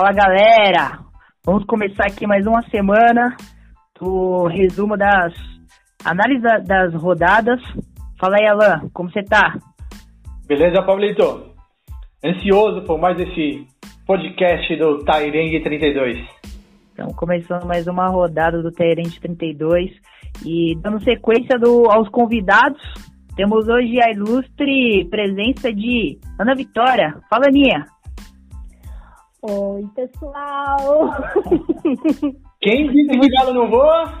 Fala galera, vamos começar aqui mais uma semana do resumo das análises das rodadas. Fala aí, Alan, como você tá? Beleza, Pablito? Ansioso por mais esse podcast do Tairengue 32. Então, começando mais uma rodada do Tairengue 32 e dando sequência do, aos convidados, temos hoje a ilustre presença de Ana Vitória. Fala, Aninha. Oi, pessoal! Quem disse que galo não voa?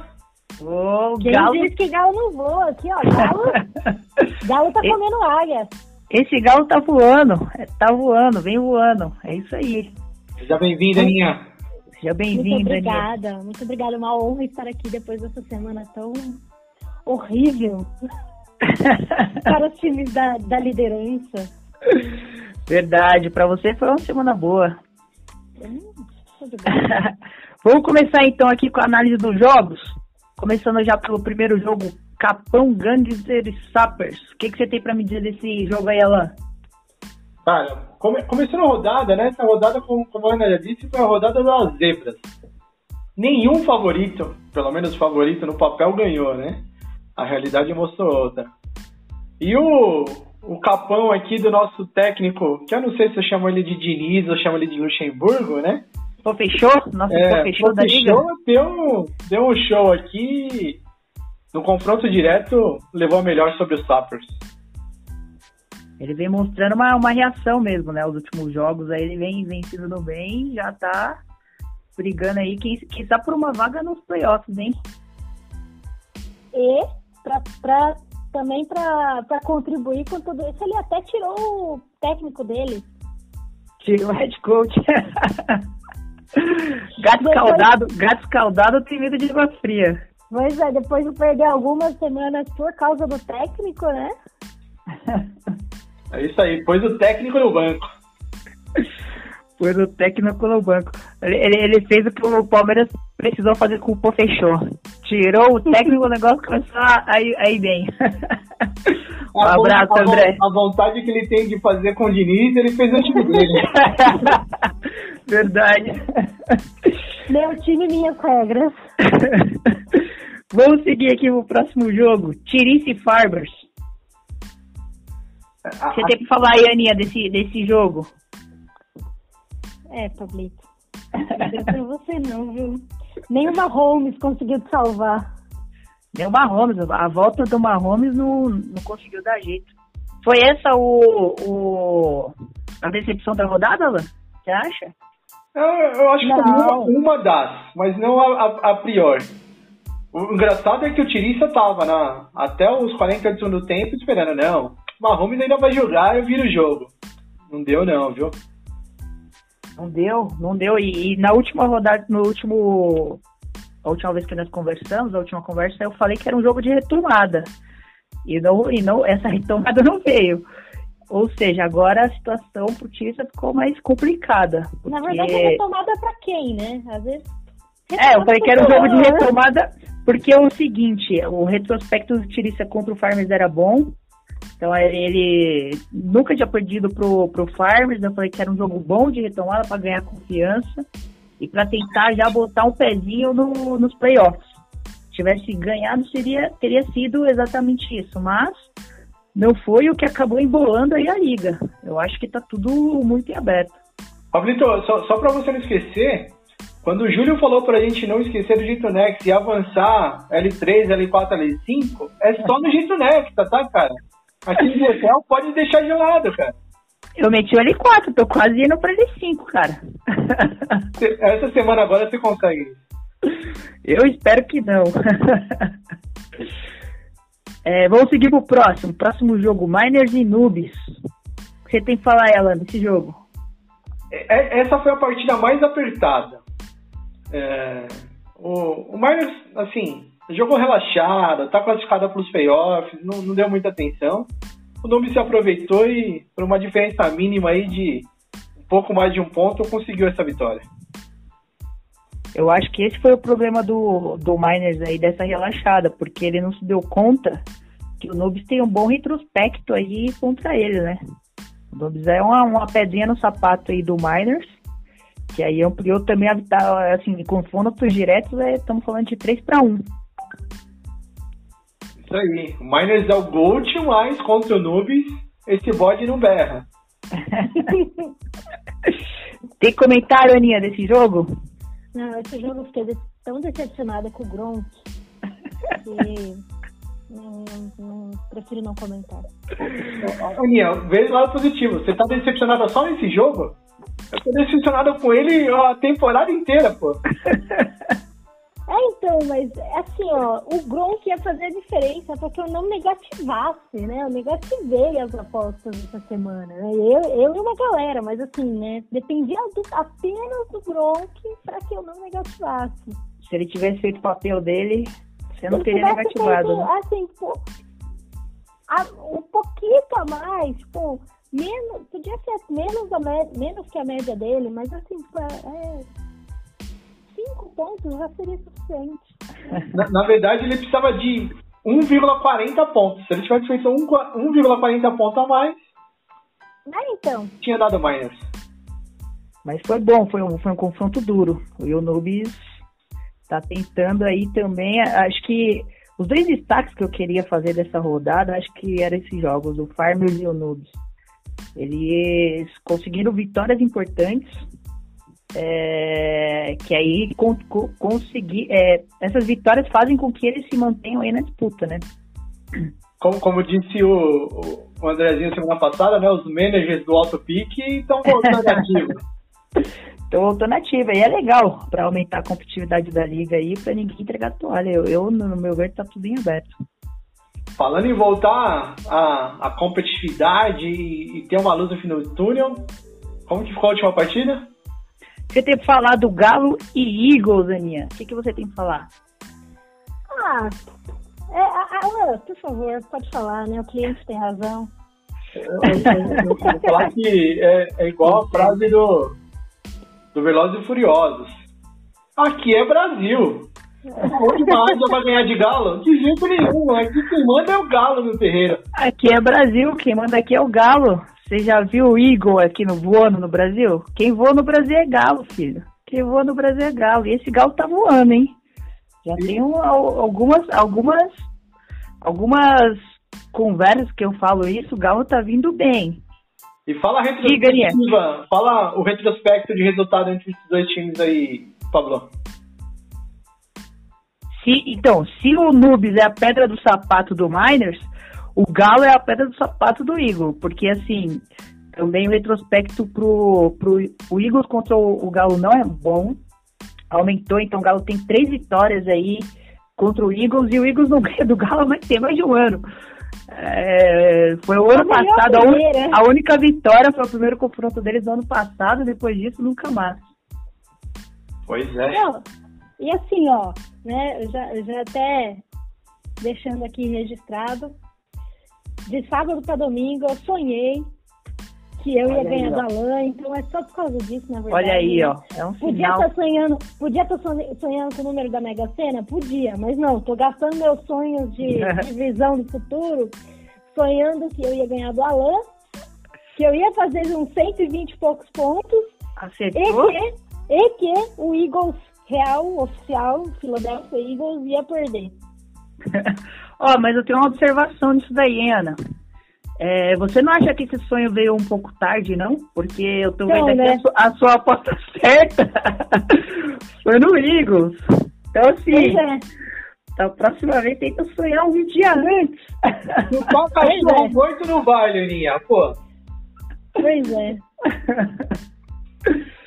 O Quem galo... disse que galo não voa? Aqui, ó, galo, galo tá comendo águia. Esse galo tá voando, é, tá voando, vem voando. É isso aí. Seja bem-vinda, Aninha. Seja Muito bem-vinda, Aninha. obrigada, muito obrigada. Uma honra estar aqui depois dessa semana tão horrível para os times da, da liderança. Verdade, pra você foi uma semana boa. Hum, tudo bem. Vamos começar então aqui com a análise dos jogos. Começando já pelo primeiro jogo, Capão Gangster Sappers. O que, que você tem pra me dizer desse jogo aí, Alan? Cara, come, começando a rodada, né? Essa rodada, como, como a Ana já disse, foi a rodada das zebras. Nenhum favorito, pelo menos favorito no papel, ganhou, né? A realidade mostrou outra. E o, o capão aqui do nosso técnico, que eu não sei se eu chamo ele de Diniz ou chamo ele de Luxemburgo, né? Pô, fechou? Nosso É, pô, fechou da liga? Deu, um- deu um show aqui. No confronto direto, levou a melhor sobre os Sappers. Ele vem mostrando uma, uma reação mesmo, né? Os últimos jogos aí ele vem vencido no bem, já tá brigando aí, quem, quem tá por uma vaga nos playoffs, hein? E pra, pra- também para contribuir com tudo isso, ele até tirou o técnico dele. Tira o head coach. gato Depois- escaldado, gato escaldado tem medo de água fria. Pois é, depois de perder algumas semanas por causa do técnico, né? É isso aí, pôs o técnico no banco. Foi o técnico no banco. Ele, ele, ele fez o que o Palmeiras precisou fazer com o Pô Fechou. Tirou o técnico, o negócio começou a a ir a ir bem. um A abraço, a André. A vontade que ele tem de fazer com o Diniz, ele fez no time dele. Verdade. Meu time, minhas regras. Vamos seguir aqui pro próximo jogo. Tirice Farbers. A- Você tem que falar aí, Aninha, desse, desse jogo. É, Pablito. Não deu pra você não, viu? Nem o Mahomes conseguiu te salvar. O Mahomes, a volta do Mahomes não, não conseguiu dar jeito. Foi essa o, o a decepção da rodada, Alan? Você acha? Eu, eu acho que foi Não. uma, uma das, mas não a, a, a pior. O engraçado é que o Tirissa tava na, até os 40 do segundo tempo esperando, não. O Mahomes ainda vai jogar, eu viro o jogo. Não deu não, viu? Não deu, não deu. E, e na última rodada, no último. A última vez que nós conversamos, a última conversa, eu falei que era um jogo de retomada. E, não, e não, essa retomada não veio. Ou seja, agora a situação pro Tissa ficou mais complicada. Na porque- verdade, a retomada é pra quem, né? Às vezes. É, eu falei que era um jogo de retomada, porque é o seguinte, o retrospecto do Tirissa contra o Farmers era bom. Então ele, nunca tinha perdido pro, pro Farmers, eu falei que era um jogo bom de retomada para ganhar confiança e para tentar já botar um pezinho no, nos playoffs. Se tivesse ganhado, seria, teria sido exatamente isso, mas não foi o que acabou embolando aí a liga. Eu acho que tá tudo muito em aberto. Pablito, só, só pra você não esquecer, quando o Júlio falou pra gente não esquecer do Jeito Next e avançar L3, L4, L5, é só no Jeito Next, tá, cara? No hotel pode deixar gelado, cara. Eu meti o L4, tô quase indo pra L5, cara. Essa semana agora você consegue. Eu espero que não. É, vamos seguir pro próximo. Próximo jogo, Miners e Noobs. O que você tem que falar, ela, desse jogo? É- Essa foi a partida mais apertada. É, o, o Miners, assim, jogou relaxado, tá classificada para os playoffs, não, não deu muita atenção. O Nube se aproveitou e, por uma diferença mínima aí de um pouco mais de um ponto, conseguiu essa vitória. Eu acho que esse foi o problema do, do Miners aí, dessa relaxada, porque ele não se deu conta que o Noobs tem um bom retrospecto aí contra ele, né? O Noobs é uma, uma pedrinha no sapato aí do Miners. Que aí ampliou também a vitória, assim, com confrontos diretos, estamos é, falando de 3 para 1. Isso aí. O Miners é o Gold, mas contra o Nubes, esse bode não berra. Tem comentário, Aninha, desse jogo? Não, esse jogo eu fiquei tão decepcionada com o Gronk que não, não, prefiro não comentar. Aninha, veja lado positivo. Você tá decepcionada só nesse jogo? Eu tô decepcionada com ele a temporada inteira, pô. É, então, mas assim, ó, o Gronk ia fazer a diferença porque eu não negativasse, né? Eu negativei as apostas essa semana. Né? Eu, eu e uma galera, mas assim, né? Dependia do, apenas do Gronk para que eu não negativasse. Se ele tivesse feito o papel dele, você não ele teria negativado. Feito, né? Assim, pô, a, um pouquinho a mais, tipo, menos, podia ser menos, a, menos que a média dele, mas assim, é cinco pontos já seria suficiente. Na, na verdade, ele precisava de 1,40 pontos. Se ele tivesse feito 1,40 pontos a mais, é, então. tinha dado mais. Mas foi bom, foi um, foi um confronto duro. O Nubis tá tentando aí também. Acho que os dois destaques que eu queria fazer dessa rodada, acho que eram esses jogos, o Farmers e o Nubis. Eles conseguiram vitórias importantes é, que aí con, con, conseguir é, essas vitórias fazem com que eles se mantenham aí na disputa, né? Como, como disse o, o Andrezinho semana passada, né? Os managers do Alto Pique estão voltando ativos. Estão voltando ativa. E é legal para aumentar a competitividade da liga aí, para ninguém entregar toalha. Eu, eu, no meu ver, tá tudo em aberto. Falando em voltar a, a competitividade e, e ter uma luz no fim do túnel, como que ficou a última partida? Você tem que falar do Galo e Eagles, Aninha. O que, que você tem que falar? Ah, é, Alan, por favor, pode falar, né? O cliente tem razão. Eu, eu, vou falar que é, é, igual a frase do, do Velozes e Furiosos. Aqui é Brasil. Onde mais vai ganhar de galo? De jeito nenhum. Aqui quem manda é o galo no terreiro. Aqui é Brasil, quem manda aqui é o galo. Você já viu o Eagle aqui no voando no Brasil? Quem voa no Brasil é galo, filho. Quem voa no Brasil é galo. E esse galo tá voando, hein? Já e... tem um, algumas, algumas, algumas conversas que eu falo isso, o galo tá vindo bem. E fala a retrospectiva, fala o retrospecto de resultado entre esses dois times aí, Pablo. Se, então, se o Nubes é a pedra do sapato do Miners, o Galo é a pedra do sapato do Eagle, porque assim, também o retrospecto pro, pro o Eagles contra o, o Galo não é bom. Aumentou, então o Galo tem três vitórias aí contra o Eagles e o Eagles não ganha do Galo mais tem mais de um ano. É, foi o ano passado, a, un, a, única vitória foi o primeiro confronto deles no ano passado, depois disso nunca mais. Pois é. Não, e assim, ó, né, eu já, eu já até deixando aqui registrado, de sábado para domingo eu sonhei que eu Olha ia ganhar do Alain, então é só por causa disso, na verdade. Olha aí, ó. É um podia estar tá sonhando, podia estar tá sonhando com o número da Mega Sena? Podia, mas não, tô gastando meus sonhos de, de visão do futuro, sonhando que eu ia ganhar do Alain, que eu ia fazer uns 120 e poucos pontos. Acertou? E que, e que o Eagles real, oficial, Philadelphia Eagles, ia perder. Ó, oh, mas eu tenho uma observação nisso daí, hein, Ana. É, você não acha que esse sonho veio um pouco tarde, não? Porque eu tô vendo aqui a, sua, a, sua, aposta certa foi no Eagles. Então, assim, é. então, próxima vez tenta sonhar um dia antes. Não toca é. muito no vale, Aninha, pô. Pois é.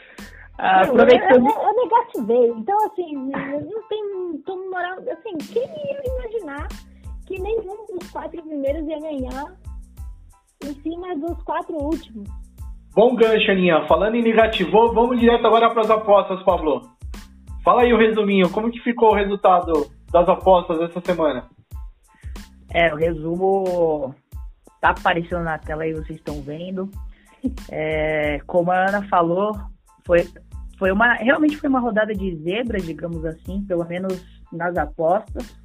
Ah, aproveitando. Eu, eu, eu negativei. Então, assim, não tem como moral. Assim, quem ia imaginar que nenhum dos quatro primeiros ia ganhar em cima dos quatro últimos. Bom gancho, Aninha. Falando em negativo, vamos direto agora para as apostas, Pablo. Fala aí o resuminho. Como que ficou o resultado das apostas essa semana? É, o resumo tá aparecendo na tela aí, vocês estão vendo. É, como a Ana falou, foi, foi uma realmente foi uma rodada de zebra, digamos assim, pelo menos nas apostas.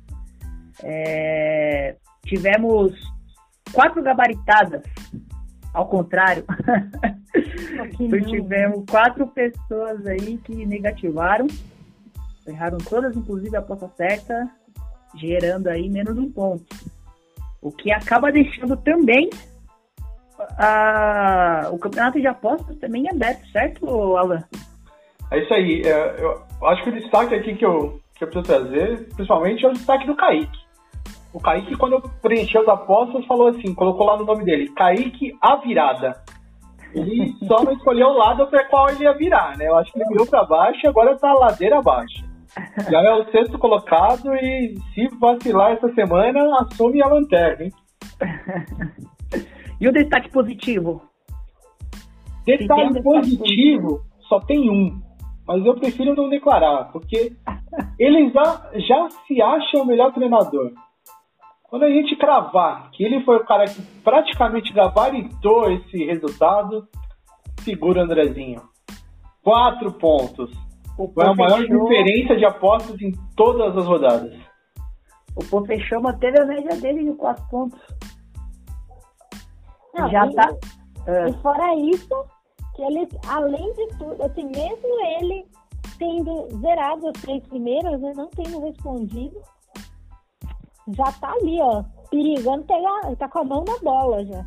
É, tivemos quatro gabaritadas, ao contrário. Então, tivemos quatro pessoas aí que negativaram. Erraram todas, inclusive a aposta certa, gerando aí menos um ponto. O que acaba deixando também a, o campeonato de apostas também é aberto, certo, Alan? É isso aí. É, eu acho que o destaque aqui que eu, que eu preciso trazer, principalmente, é o destaque do Kaique. O Kaique, quando preencheu as apostas, falou assim, colocou lá no nome dele, Kaique a virada. Ele só não escolheu o lado para qual ele ia virar, né? Eu acho que ele virou para baixo e agora tá ladeira abaixo. Já é o sexto colocado e se vacilar essa semana, assume a lanterna, hein? e o destaque positivo? Destaque positivo só tem um, mas eu prefiro não declarar, porque ele já, já se acha o melhor treinador. Quando a gente cravar que ele foi o cara que praticamente gabaritou esse resultado, segura Andrezinho. Quatro pontos. O foi a maior fechou... diferença de apostas em todas as rodadas. O Pô fechou, manteve a média dele de quatro pontos. Não, Já e, tá. E fora isso, que ele, além de tudo, assim, mesmo ele tendo zerado as três primeiras, né, não tendo respondido, já tá ali, ó, perigando pegar, tá com a mão na bola já.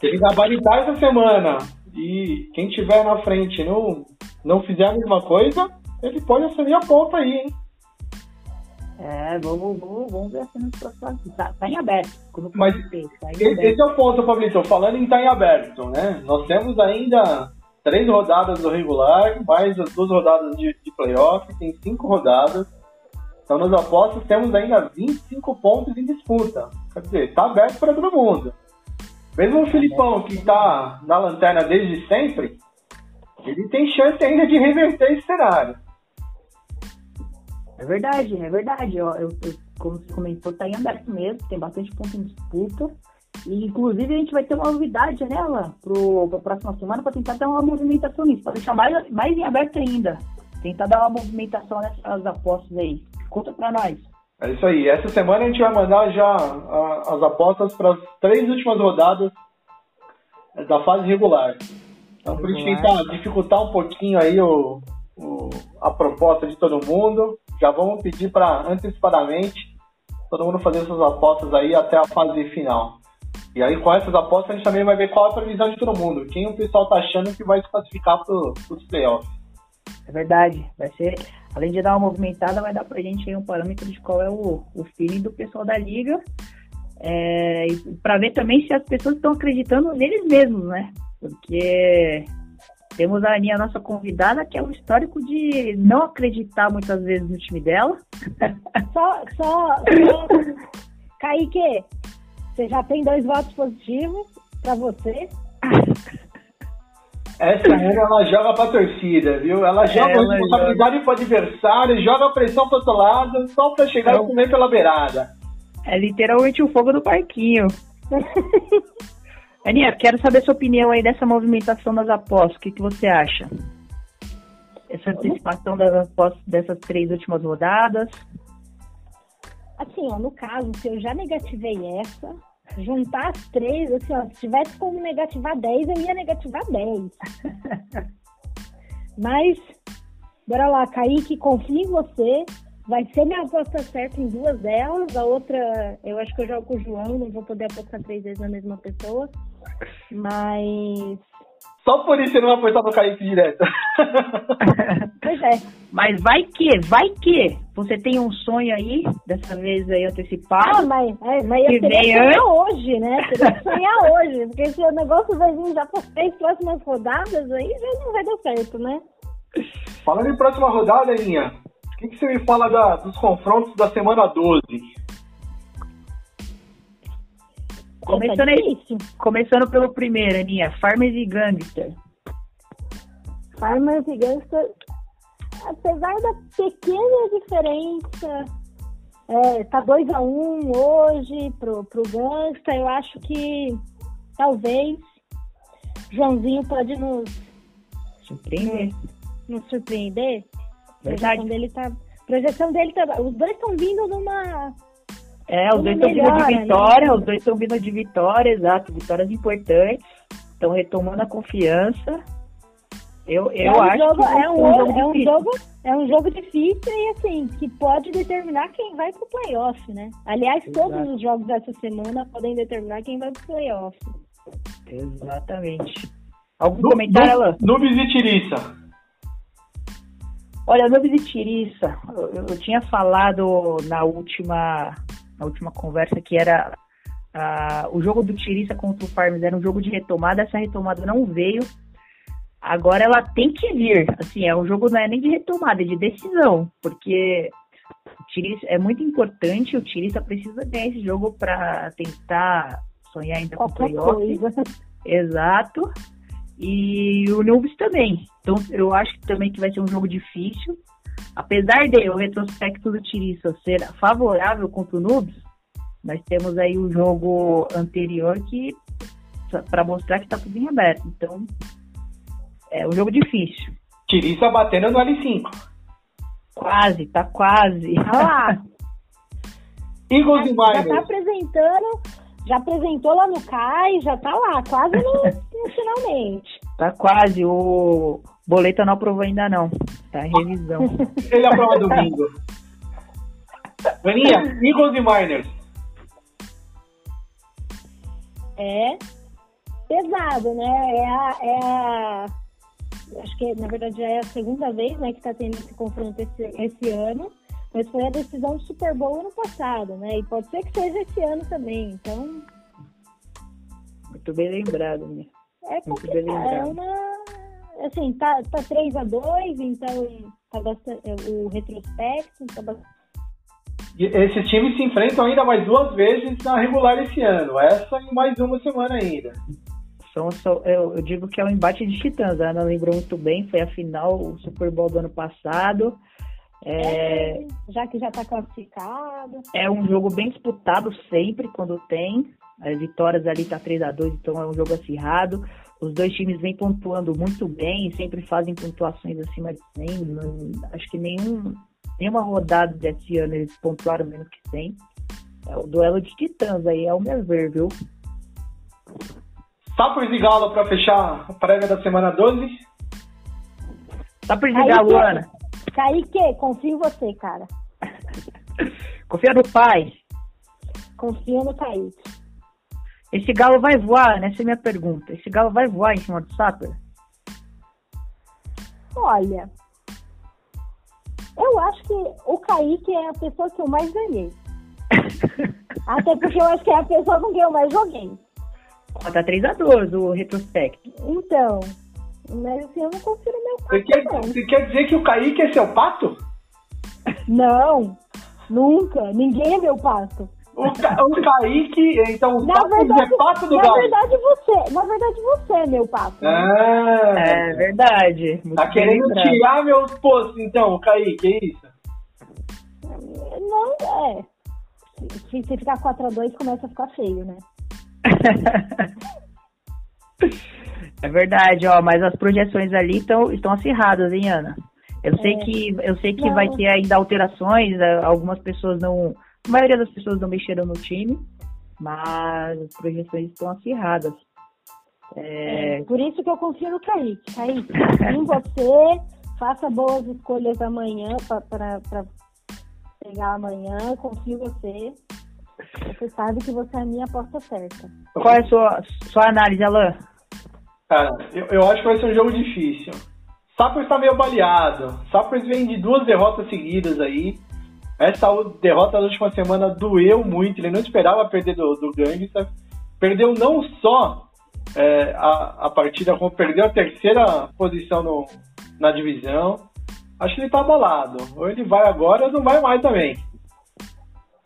Tem que gabaritar essa semana. E quem tiver na frente não, não fizer a mesma coisa, ele pode assumir a ponta aí, hein? É, vamos, vamos, vamos ver assim nos próximos. Tá, tá em aberto. Como Mas tá esse aberto. é o ponto, Fabrício. Falando em tá em aberto, né? Nós temos ainda três rodadas do regular, mais as duas rodadas de, de playoff, tem cinco rodadas. Então, nos apostas, temos ainda 25 pontos em disputa. Quer dizer, está aberto para todo mundo. Mesmo o Filipão, que está na lanterna desde sempre, ele tem chance ainda de reverter esse cenário. É verdade, é verdade. Eu, eu, eu como você comentou, está em aberto mesmo, tem bastante ponto em disputa. E, inclusive, a gente vai ter uma novidade nela para a próxima semana para tentar dar uma movimentação nisso, para deixar mais, mais em aberto ainda. Tentar dar uma movimentação nessas apostas aí. Conta para nós. É isso aí. Essa semana a gente vai mandar já a, as apostas para as três últimas rodadas da fase regular. Então, para a gente tentar dificultar um pouquinho aí o, o, a proposta de todo mundo, já vamos pedir para antecipadamente todo mundo fazer suas apostas aí até a fase final. E aí, com essas apostas, a gente também vai ver qual é a previsão de todo mundo. Quem o pessoal tá achando que vai se classificar para os playoffs. É verdade. Vai ser além de dar uma movimentada, vai dar pra gente aí um parâmetro de qual é o, o feeling do pessoal da liga. É, para ver também se as pessoas estão acreditando neles mesmos, né? Porque temos a Aninha, nossa convidada, que é um histórico de não acreditar muitas vezes no time dela. Só, só, só... Kaique, você já tem dois votos positivos para você. Essa mulher, ela joga pra torcida, viu? Ela joga ela responsabilidade joga... pro adversário, joga a pressão pro outro lado, só pra chegar e comer pela beirada. É literalmente o fogo do parquinho. Aninha, quero saber sua opinião aí dessa movimentação das apostas. O que, que você acha? Essa antecipação das apostas dessas três últimas rodadas? Assim, ó, no caso, se eu já negativei essa, juntar as três, assim, ó, se tivesse como negativar 10, eu ia negativar 10. Mas, bora lá, Kaique, confio em você. Vai ser minha aposta certa em duas delas. A outra, eu acho que eu jogo com o João, não vou poder apostar três vezes na mesma pessoa. Mas só por isso você não vai apostar no Kaique direto. pois é. Mas vai que, vai que você tem um sonho aí, dessa vez aí antecipado. Ah, mas, é, mas eu teria que sonhar hoje, né? Teria que sonhar hoje, porque se o negócio vai vir já por três próximas rodadas, aí já não vai dar certo, né? Falando em próxima rodada, Aninha, o que, que você me fala da, dos confrontos da semana 12? Começando, aí, começando pelo primeiro, Aninha, Farmers e Gangster. Farmers e Gangster, apesar da pequena diferença, é, tá 2 a 1 um hoje pro, pro Gangster, eu acho que talvez Joãozinho pode nos surpreender. Nos, nos surpreender. Verdade. A projeção dele tá. Projeção dele tá. Os dois estão vindo numa é, os dois estão vindo de vitória, os dois estão vindo de vitória, exato, vitórias importantes. estão retomando a confiança. Eu, eu é um acho jogo, que é um, um jogo é um difícil. jogo é um jogo difícil e assim que pode determinar quem vai pro playoff, né? Aliás, todos Exato. os jogos dessa semana podem determinar quem vai pro playoff. Exatamente. Algum Nu- comentário, Alan? Nubes e Tiriça. Olha, Nubes e Tiriça, eu, eu tinha falado na última, na última conversa que era ah, o jogo do Tiriça contra o Farms era um jogo de retomada, essa retomada não veio. Agora ela tem que vir. Assim, é um jogo não é nem de retomada, é de decisão, porque o Tiriça é muito importante, o Tiriça precisa ganhar esse jogo para tentar sonhar ainda com o Qualquer playoff. Exato. E o Nubes também. Então eu acho que também que vai ser um jogo difícil. Apesar de o retrospecto do Tiriça ser favorável contra o Nubes, nós temos aí o jogo anterior que para mostrar que tá tudo em aberto. Então é um jogo difícil. Tiriça batendo no L5. Quase, tá quase. Olha lá, Eagles e já tá Miners. apresentando, já apresentou lá no CAI, já tá lá, quase no, no finalmente. Tá quase. O Boleta não aprovou ainda não. Tá em revisão. Ele aprova domingo. Vaninha, Eagles e Miners. É pesado, né? É a, é a- acho que na verdade já é a segunda vez, né, que tá tendo esse confronto esse, esse ano. Mas foi a decisão do Super Bowl ano passado, né? E pode ser que seja esse ano também. Então, Muito bem lembrado, né? é Muito porque bem é uma. Assim, tá, tá 3 a 2 então tá bastante, o retrospecto tá bastante. Esses times se enfrentam ainda mais duas vezes na regular esse ano. Essa e mais uma semana ainda. São, são- eu, eu digo que é um embate de titãs. A Ana lembrou muito bem, foi a final, o Super Bowl do ano passado. É, Já que já tá classificado. é um jogo bem disputado sempre quando tem. As vitórias ali tá 3 a 2 então é um jogo acirrado. Os dois times vêm pontuando muito bem, sempre fazem pontuações acima de 100. Não- acho que nenhum, nenhuma rodada desse ano eles pontuaram menos que 100. É o duelo de titãs aí, ao meu ver, viu? Sapos e Galo pra fechar a prévia da semana 12. Só por Aí desligar, que- Luana. Kaique, confio em você, cara. Confia no pai. Confia no Kaique. Esse galo vai voar? Essa é a minha pergunta. Esse galo vai voar em cima do Sapper? Olha, eu acho que o Kaique é a pessoa que eu mais ganhei. Até porque eu acho que é a pessoa com quem eu mais joguei. Ó, tá 3x2 o retrospecto. Então, mas assim, eu não confio no meu Você pai, quer, não. você quer dizer que o Kaique é seu pato? Não, nunca. Ninguém é meu pato. O, Ca- o Kaique, então o Na Sapos verdade, é pato do na Galo. verdade você, na verdade você é meu pato. Ah, É verdade. Muito tá querendo lembrado. tirar meus postos então, o Kaique, é isso? Não, é. Se, se ficar 4x2, começa a ficar feio, né? É verdade, ó, mas as projeções ali tão, estão acirradas, hein, Ana? Eu sei É. que eu sei que Não. vai ter ainda alterações, eh, algumas pessoas não, a maioria das pessoas não mexeram no time, mas as projeções estão acirradas. É, Por isso que eu confio no Kaique. Kaique, confio em você, faça boas escolhas amanhã para pegar amanhã, confio em você. Você sabe que você é a minha aposta certa. qual é a sua, sua análise, Alan? Cara, eu, eu acho que vai ser um jogo difícil. Sapos tá meio baleado. Sapos vem de duas derrotas seguidas aí. Essa derrota da última semana doeu muito. Ele não esperava perder do, do Gangsta. Perdeu não só é, a, a partida, como perdeu a terceira posição no- na divisão. Acho que ele tá abalado. Ou ele vai agora ou não vai mais também.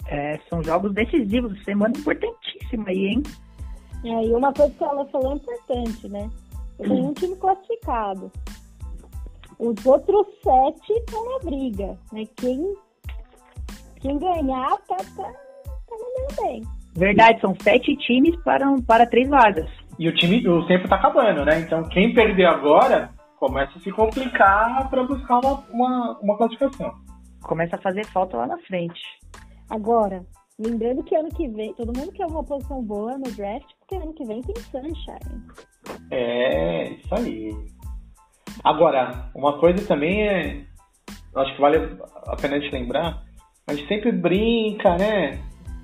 É, são jogos decisivos, semana importantíssima aí, hein? É, e uma coisa que ela falou é importante, né? Eu tenho um time classificado. Os outros sete estão na briga. Né? Quem, quem ganhar tá, tá, tá mandando bem. Verdade, são sete times para, para três vagas. E o time, o tempo tá acabando, né? Então quem perder agora começa a se complicar para buscar uma, uma, uma classificação. Começa a fazer falta lá na frente. Agora, Lembrando que ano que vem, todo mundo quer uma posição boa no draft, porque ano que vem tem Sunshine. É, isso aí. Agora, uma coisa também é. Acho que vale a pena te lembrar. A gente sempre brinca, né?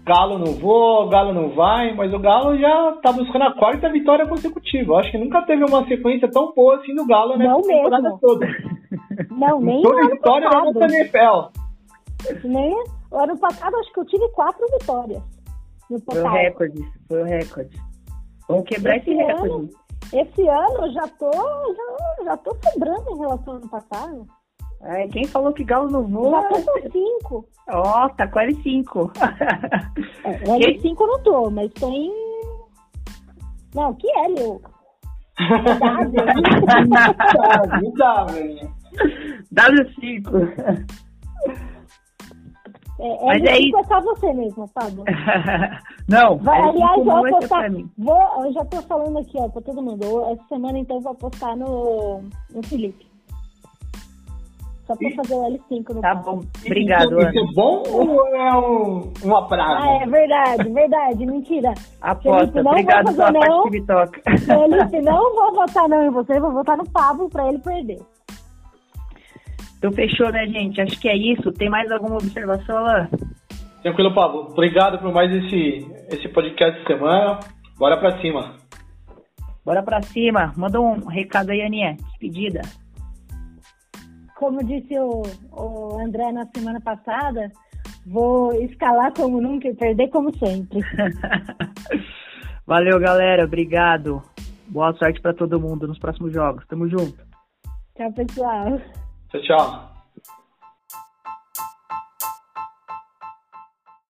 Galo não vou, Galo não vai, mas o Galo já tá buscando a quarta vitória consecutiva. Eu acho que nunca teve uma sequência tão boa assim do Galo né? Não mesmo. toda. Não, nem Toda ano vitória da passado. nossa NFL. Nem, ano passado acho que eu tive quatro vitórias. No Foi o total. recorde, foi o recorde. Vamos quebrar esse Esse recorde. ano, esse ano eu já tô, já, já tô sobrando em relação ao ano passado. Ai, quem falou que Galo não voa? Já tô com cinco. Ó, tá com L5. É, Quem- L5 eu não tô, mas tô em. Não, que L, eu. Tá, não dá, velho. W5. É, Mas é L5 isso. é só você mesmo, Pablo. Não, Vai, L5 aliás, vou pra mim. Vou, eu já tô falando aqui, ó, pra todo mundo. Essa semana, então, eu vou apostar no, no Felipe. Só pra fazer o L5 no Tá bom, obrigado, Isso, isso Ana. é bom ou é um, uma praga? Ah, é verdade, verdade, mentira. Aposta, Felipe, não obrigado vou pela fazer não. Felipe, não vou votar não em você, vou votar no Pablo pra ele perder. Então fechou, né, gente? Acho que é isso. Tem mais alguma observação, Alain? Tranquilo, Pablo. Obrigado por mais esse, esse podcast de semana. Bora pra cima. Bora pra cima. Manda um recado aí, Aninha. Despedida. Como disse o, o André na semana passada, vou escalar como nunca e perder como sempre. Valeu, galera. Obrigado. Boa sorte pra todo mundo nos próximos jogos. Tamo junto. Tchau, pessoal. Tchau, tchau.